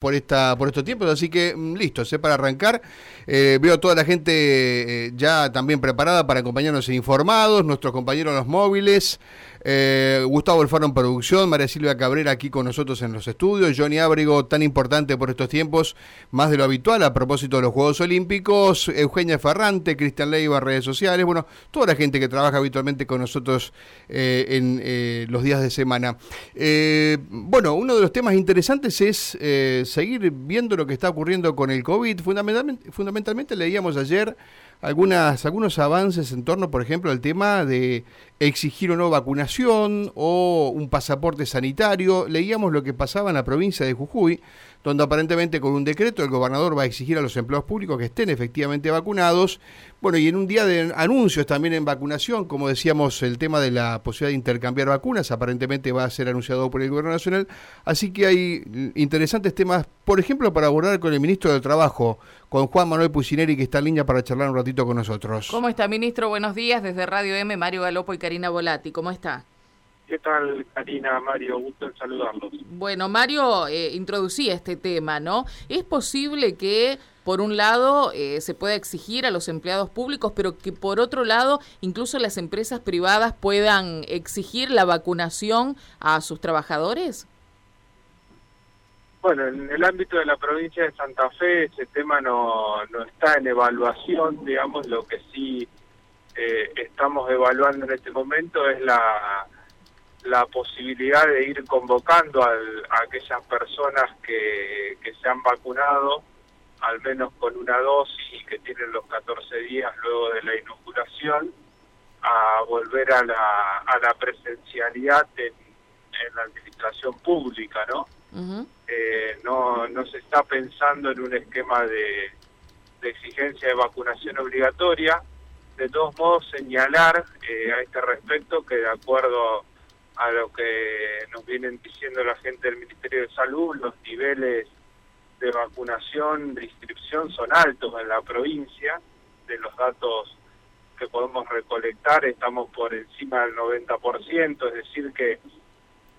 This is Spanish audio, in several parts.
por esta por estos tiempos, así que mm, listo, sé para arrancar. Eh, veo a toda la gente eh, ya también preparada para acompañarnos e informados, nuestros compañeros los móviles, eh, Gustavo Alfaro en producción, María Silvia Cabrera aquí con nosotros en los estudios, Johnny Ábrigo, tan importante por estos tiempos, más de lo habitual a propósito de los Juegos Olímpicos, Eugenia Ferrante, Cristian Leiva, redes sociales, bueno, toda la gente que trabaja habitualmente con nosotros en los días de semana. bueno, uno de los temas interesantes es seguir viendo lo que está ocurriendo con el COVID. Fundamentalmente, fundamentalmente leíamos ayer algunas, algunos avances en torno, por ejemplo, al tema de exigir o no vacunación o un pasaporte sanitario. Leíamos lo que pasaba en la provincia de Jujuy, donde aparentemente con un decreto el gobernador va a exigir a los empleados públicos que estén efectivamente vacunados. Bueno, y en un día de anuncios también en vacunación, como decíamos, el tema de la posibilidad de intercambiar vacunas aparentemente va a ser anunciado por el gobierno nacional. Así que hay interesantes temas, por ejemplo, para abordar con el ministro del Trabajo, con Juan Manuel Pucineri, que está en línea para charlar un ratito con nosotros. ¿Cómo está, ministro? Buenos días desde Radio M, Mario Galopo y Karina Volati. ¿Cómo está? ¿Qué tal, Karina, Mario? Gusto en saludarlos. Bueno, Mario eh, introducía este tema, ¿no? ¿Es posible que, por un lado, eh, se pueda exigir a los empleados públicos, pero que, por otro lado, incluso las empresas privadas puedan exigir la vacunación a sus trabajadores? Bueno, en el ámbito de la provincia de Santa Fe ese tema no, no está en evaluación, digamos, lo que sí eh, estamos evaluando en este momento es la la posibilidad de ir convocando a aquellas personas que, que se han vacunado, al menos con una dosis y que tienen los 14 días luego de la inoculación, a volver a la, a la presencialidad en, la administración pública, ¿no? eh, ¿no? No se está pensando en un esquema de, de exigencia de vacunación obligatoria. De todos modos, señalar eh, a este respecto que de acuerdo a lo que nos vienen diciendo la gente del Ministerio de Salud, los niveles de vacunación, de inscripción son altos en la provincia, de los datos que podemos recolectar estamos por encima del 90%, es decir que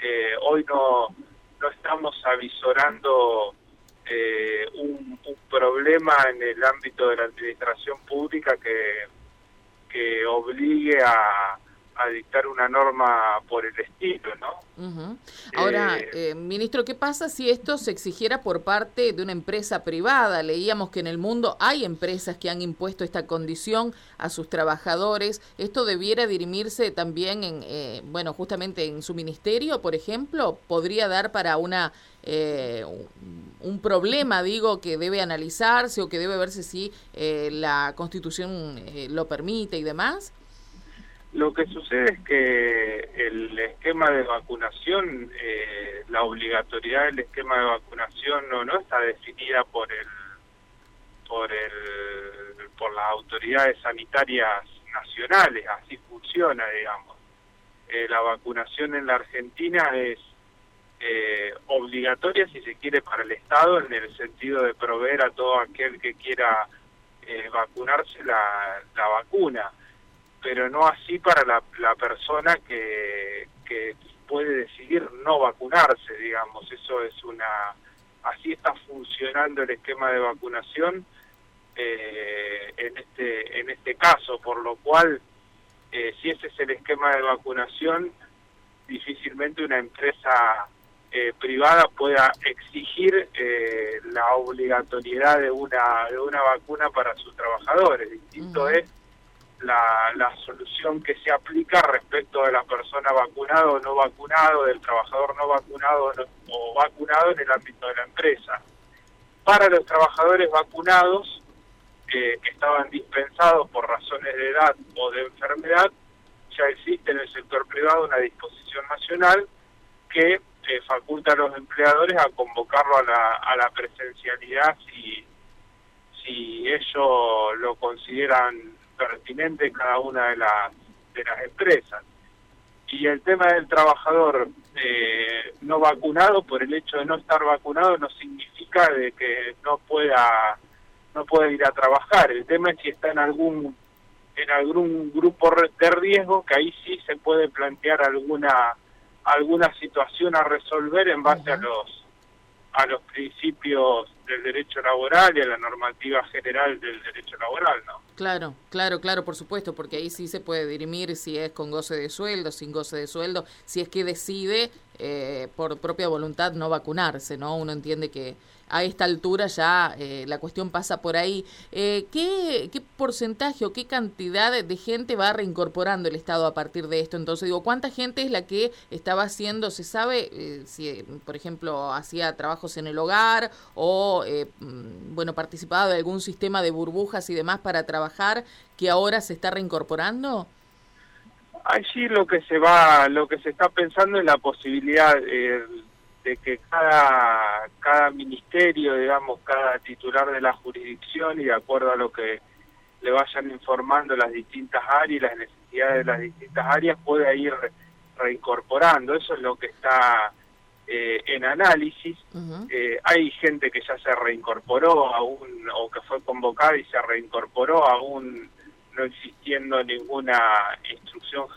eh, hoy no, no estamos avisorando eh, un, un, problema en el ámbito de la administración pública que, que obligue a, a dictar una norma por el estilo, ¿no? Ahora, eh, eh, ministro, ¿qué pasa si esto se exigiera por parte de una empresa privada? Leíamos que en el mundo hay empresas que han impuesto esta condición a sus trabajadores. ¿Esto debiera dirimirse también en, eh, bueno, justamente en su ministerio, por ejemplo? ¿Podría dar para una un problema, digo, que debe analizarse o que debe verse si la Constitución lo permite y demás? Lo que sucede es que el esquema de vacunación, eh, la obligatoriedad del esquema de vacunación no, no está definida por el por el por las autoridades sanitarias nacionales, así funciona, digamos. Eh, la vacunación en la Argentina es eh, obligatoria si se quiere para el Estado en el sentido de proveer a todo aquel que quiera vacunarse la, la vacuna pero no así para la, la persona que, que puede decidir no vacunarse, digamos. Eso es una... Así está funcionando el esquema de vacunación eh, en, este, en este caso, por lo cual, eh, si ese es el esquema de vacunación, difícilmente una empresa eh, privada pueda exigir la obligatoriedad de una, de una vacuna para sus trabajadores. Distinto es la, solución que se aplica respecto de la persona vacunada o no vacunado, del trabajador no vacunado o vacunado en el ámbito de la empresa. Para los trabajadores vacunados que estaban dispensados por razones de edad o de enfermedad, ya existe en el sector privado una disposición nacional que eh, faculta a los empleadores a convocarlo a la, a la presencialidad si, si ellos lo consideran pertinente en cada una de, las de las empresas. Y el tema del trabajador eh, no vacunado, por el hecho de no estar vacunado, no significa de que no pueda no pueda ir a trabajar. El tema es si está en algún en algún grupo de riesgo, que ahí sí se puede plantear alguna alguna situación a resolver en base a los a los principios del derecho laboral y a la normativa general del derecho laboral, ¿no? Claro, claro, claro, por supuesto, porque ahí sí se puede dirimir si es con goce de sueldo, sin goce de sueldo, si es que decide eh, por propia voluntad no vacunarse, ¿no? Uno entiende que a esta altura ya eh, la cuestión pasa por ahí. Eh, ¿qué, ¿Qué porcentaje o qué cantidad de gente va reincorporando el Estado a partir de esto? Entonces, digo, ¿cuánta gente es la que estaba haciendo, se sabe, eh, si, por ejemplo, hacía trabajos en el hogar o, mm, bueno, participaba de algún sistema de burbujas y demás para trabajar que ahora se está reincorporando? Allí lo que se va, lo que se está pensando es la posibilidad de que cada, cada ministerio, digamos, cada titular de la jurisdicción y de acuerdo a lo que le vayan informando las distintas áreas y las necesidades de las distintas áreas pueda ir reincorporando. Eso es lo que está eh, en análisis. Eh, hay gente que ya se reincorporó aún o que fue convocada y se reincorporó aún no existiendo ninguna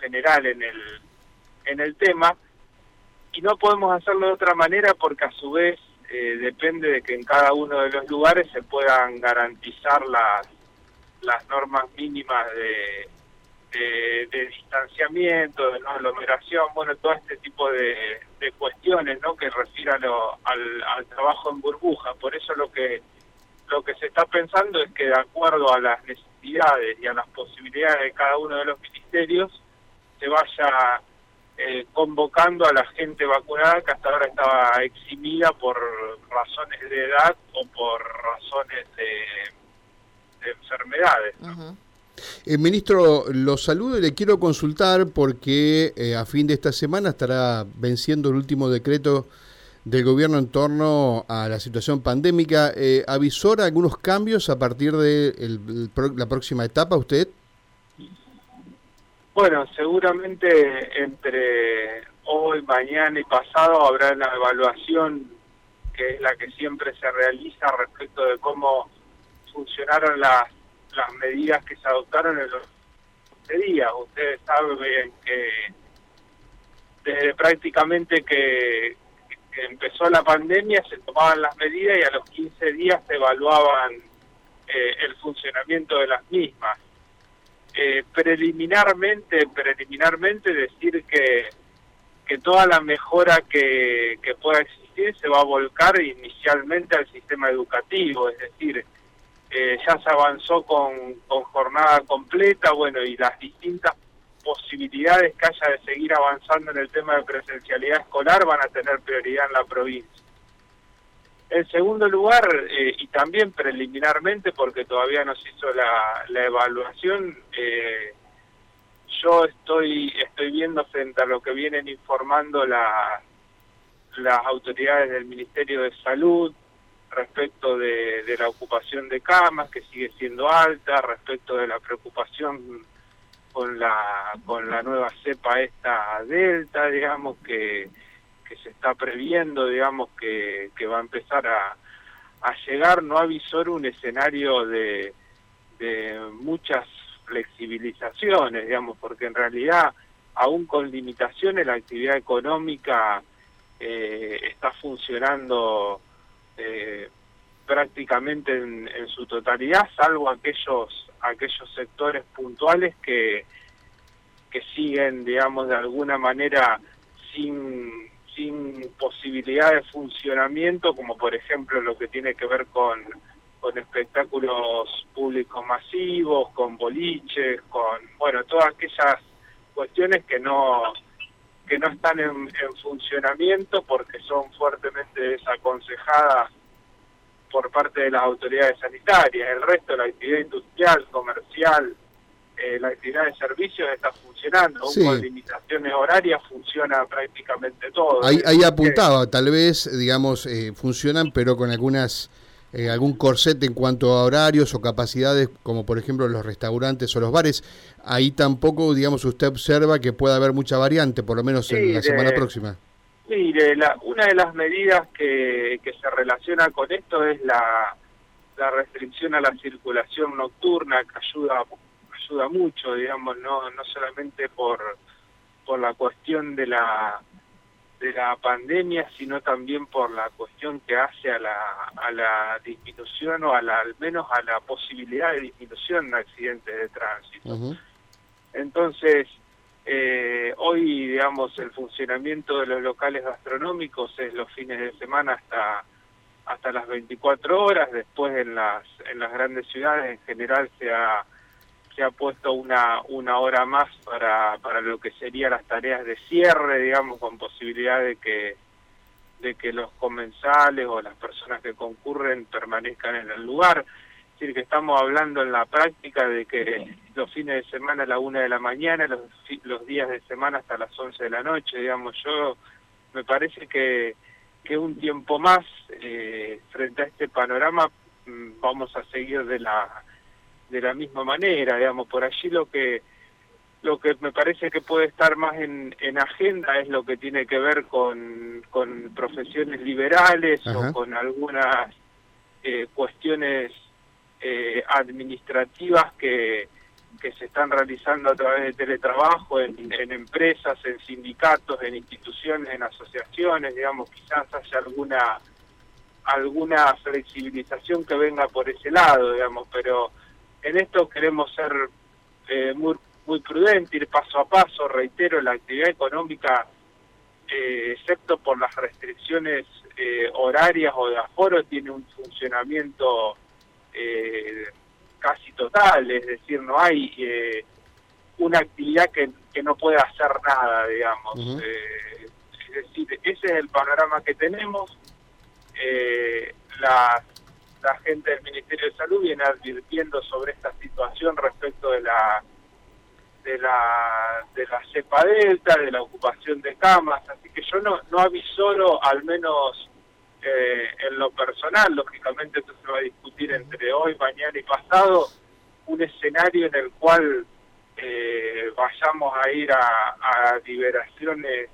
general en el en el tema y no podemos hacerlo de otra manera porque a su vez eh, depende de que en cada uno de los lugares se puedan garantizar las, las normas mínimas de, de, distanciamiento, de no aglomeración, bueno, todo este tipo de, cuestiones ¿no? que refieran al, al trabajo en burbuja. Por eso lo que, lo que se está pensando es que de acuerdo a las necesidades y a las posibilidades de cada uno de los ministerios, se vaya eh, convocando a la gente vacunada que hasta ahora estaba eximida por razones de edad o por razones de, enfermedades. Eh, ministro, lo saludo y le quiero consultar porque eh, a fin de esta semana estará venciendo el último decreto del gobierno en torno a la situación pandémica. ¿Avisora algunos cambios a partir de la próxima etapa usted? Bueno, seguramente entre hoy, mañana y pasado habrá una evaluación que es la que siempre se realiza respecto de cómo funcionaron las, las medidas que se adoptaron en los días. Ustedes saben que desde prácticamente que, empezó la pandemia se tomaban las medidas y a los 15 días se evaluaban eh, el funcionamiento de las mismas eh, preliminarmente, preliminarmente decir que, que toda la mejora que, que pueda existir se va a volcar inicialmente al sistema educativo, es decir, eh, ya se avanzó con, con jornada completa, bueno, y las distintas posibilidades que haya de seguir avanzando en el tema de presencialidad escolar van a tener prioridad en la provincia. En segundo lugar, eh, y también preliminarmente, porque todavía no se hizo la, evaluación, eh, yo estoy estoy viendo frente a lo que vienen informando la, las autoridades del Ministerio de Salud respecto de, de la ocupación de camas, que sigue siendo alta, respecto de la preocupación con la, con la nueva cepa esta delta, digamos, que que se está previendo, digamos, que, va a empezar a, a llegar, no avisor un escenario de, de muchas flexibilizaciones, digamos, porque en realidad, aún con limitaciones, la actividad económica eh, está funcionando eh, prácticamente en, en, su totalidad, salvo aquellos aquellos sectores puntuales que que siguen, digamos, de alguna manera sin sin posibilidad de funcionamiento, como por ejemplo lo que tiene que ver con, con espectáculos públicos masivos, con boliches, con, bueno, todas aquellas cuestiones que no que no están en, funcionamiento porque son fuertemente desaconsejadas por parte de las autoridades sanitarias. El resto de la actividad industrial, comercial, eh, la actividad de servicios está funcionando, con limitaciones horarias funciona prácticamente todo. Ahí, ahí apuntaba, tal vez, digamos, eh, funcionan, pero con algunas eh, algún corset en cuanto a horarios o capacidades, como por ejemplo los restaurantes o los bares. Ahí tampoco, digamos, usted observa que pueda haber mucha variante, por lo menos en la semana próxima. Mire, la, una de las medidas que, que se relaciona con esto es la, la restricción a la circulación nocturna, que ayuda ayuda mucho, digamos, no, no solamente por, por la cuestión de la de la pandemia, sino también por la cuestión que hace a la, a la disminución o a la, al menos a la posibilidad de disminución de accidentes de tránsito. Entonces, eh, hoy, digamos, el funcionamiento de los locales gastronómicos es los fines de semana hasta hasta las 24 horas, después en las en las grandes ciudades en general se ha se ha puesto una, una hora más para, para lo que serían las tareas de cierre, digamos, con posibilidad de que, de que los comensales o las personas que concurren permanezcan en el lugar. Es decir, que estamos hablando en la práctica de que los fines de semana a la una de la mañana, los, los días de semana hasta las 11 de la noche, digamos, yo me parece que, que un tiempo más eh, frente a este panorama mm, vamos a seguir de la de la misma manera, digamos, por allí lo que lo que me parece que puede estar más en, en agenda es lo que tiene que ver con, con profesiones liberales o con algunas eh, cuestiones eh, administrativas que, que se están realizando a través de teletrabajo en, en empresas, en sindicatos, en instituciones, en asociaciones, digamos, quizás haya alguna alguna flexibilización que venga por ese lado, digamos, pero en esto queremos ser eh, muy, muy prudentes, ir paso a paso, reitero, la actividad económica, eh, excepto por las restricciones eh, horarias o de aforo, tiene un funcionamiento casi total, es decir, no hay una actividad que, que, no pueda hacer nada, digamos. es decir, ese es el panorama que tenemos. las la gente del Ministerio de Salud viene advirtiendo sobre esta situación respecto de la de la de la cepa delta, de la ocupación de camas, así que yo no no avisoro al menos eh, en lo personal, lógicamente esto se va a discutir entre hoy, mañana y pasado, un escenario en el cual eh, vayamos a ir a, a liberaciones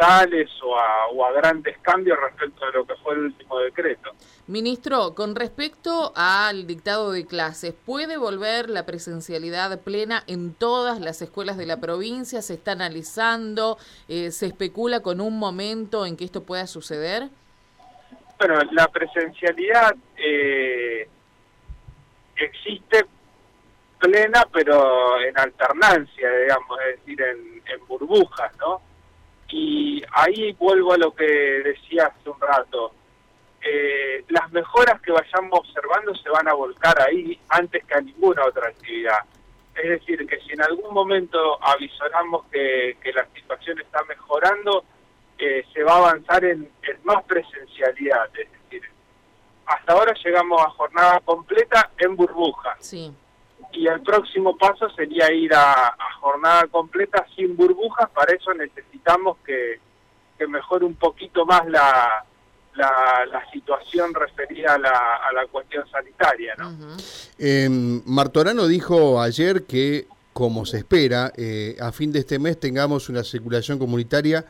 totales o a, grandes cambios respecto a lo que fue el último decreto. Ministro, con respecto al dictado de clases, ¿puede volver la presencialidad plena en todas las escuelas de la provincia? ¿Se está analizando? Eh, ¿Se especula con un momento en que esto pueda suceder? Bueno, la presencialidad eh, existe plena, pero en alternancia, digamos, es decir, en, en burbujas, ¿no? Y ahí vuelvo a lo que decía hace un rato. Eh, las mejoras que vayamos observando se van a volcar ahí antes que a ninguna otra actividad. Es decir, que si en algún momento avisoramos que, la situación está mejorando, eh, se va a avanzar en, más presencialidad. Es decir, hasta ahora llegamos a jornada completa en burbuja. Sí y el próximo paso sería ir a, jornada completa sin burbujas, para eso necesitamos que, mejore un poquito más la, la, situación referida a la, a la cuestión sanitaria. ¿no? Em, Martorano dijo ayer que, como se espera, eh, a fin de este mes tengamos una circulación comunitaria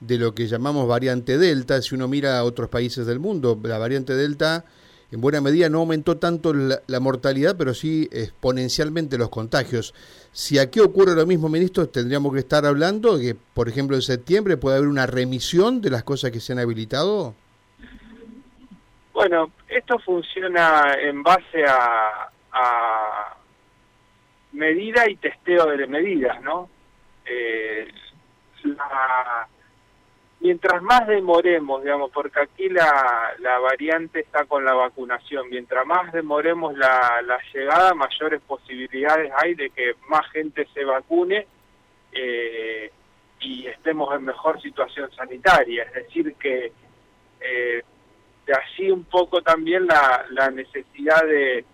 de lo que llamamos variante Delta. Si uno mira a otros países del mundo, la variante Delta en buena medida no aumentó tanto la, mortalidad, pero sí exponencialmente los contagios. Si aquí ocurre lo mismo, ministro, tendríamos que estar hablando de que, por ejemplo, en septiembre puede haber una remisión de las cosas que se han habilitado. Bueno, esto funciona en base a, medida y testeo de medidas, ¿no? Eh, la, mientras más demoremos, digamos, porque aquí la, la variante está con la vacunación, mientras más demoremos la, llegada, mayores posibilidades hay de que más gente se vacune eh, y estemos en mejor situación sanitaria. Es decir, que eh, de allí un poco también la, la necesidad de,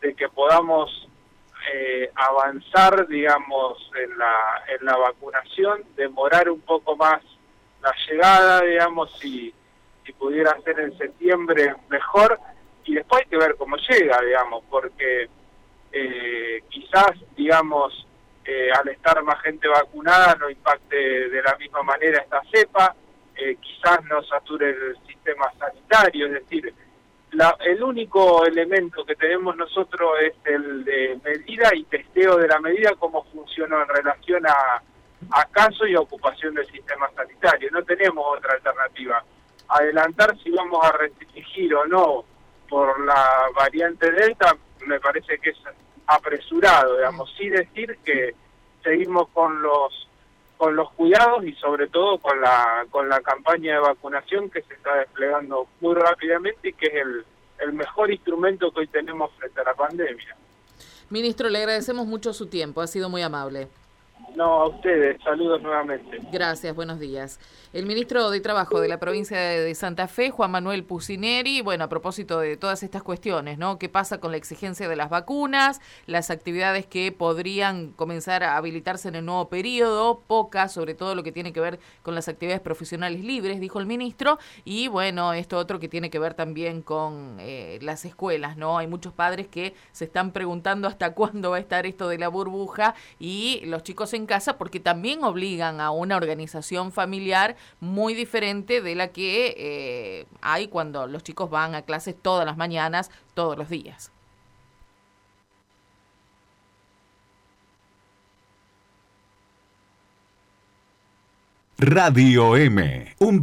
de que podamos eh, avanzar, digamos, en la, en la vacunación, demorar un poco más la llegada, digamos, si, si pudiera ser en septiembre mejor, y después hay que ver cómo llega, digamos, porque eh, quizás, digamos, eh, al estar más gente vacunada no impacte de la misma manera esta cepa, eh, quizás no sature el sistema sanitario, es decir, la, el único elemento que tenemos nosotros es el de medida y testeo de la medida, cómo funcionó en relación a acaso y ocupación del sistema sanitario. No tenemos otra alternativa. Adelantar si vamos a restringir o no por la variante Delta me parece que es apresurado, digamos, sí decir que seguimos con los con los cuidados y sobre todo con la con la campaña de vacunación que se está desplegando muy rápidamente y que es el, el mejor instrumento que hoy tenemos frente a la pandemia. Ministro, le agradecemos mucho su tiempo, ha sido muy amable. No, a ustedes, saludos nuevamente. Gracias, buenos días. El ministro de Trabajo de la provincia de Santa Fe, Juan Manuel Pusineri, bueno, a propósito de todas estas cuestiones, ¿no? ¿Qué pasa con la exigencia de las vacunas, las actividades que podrían comenzar a habilitarse en el nuevo periodo, pocas, sobre todo lo que tiene que ver con las actividades profesionales libres, dijo el ministro, y bueno, esto otro que tiene que ver también con eh, las escuelas, ¿no? Hay muchos padres que se están preguntando hasta cuándo va a estar esto de la burbuja y los chicos en casa porque también obligan a una organización familiar muy diferente de la que eh, hay cuando los chicos van a clases todas las mañanas, todos los días. Radio M, un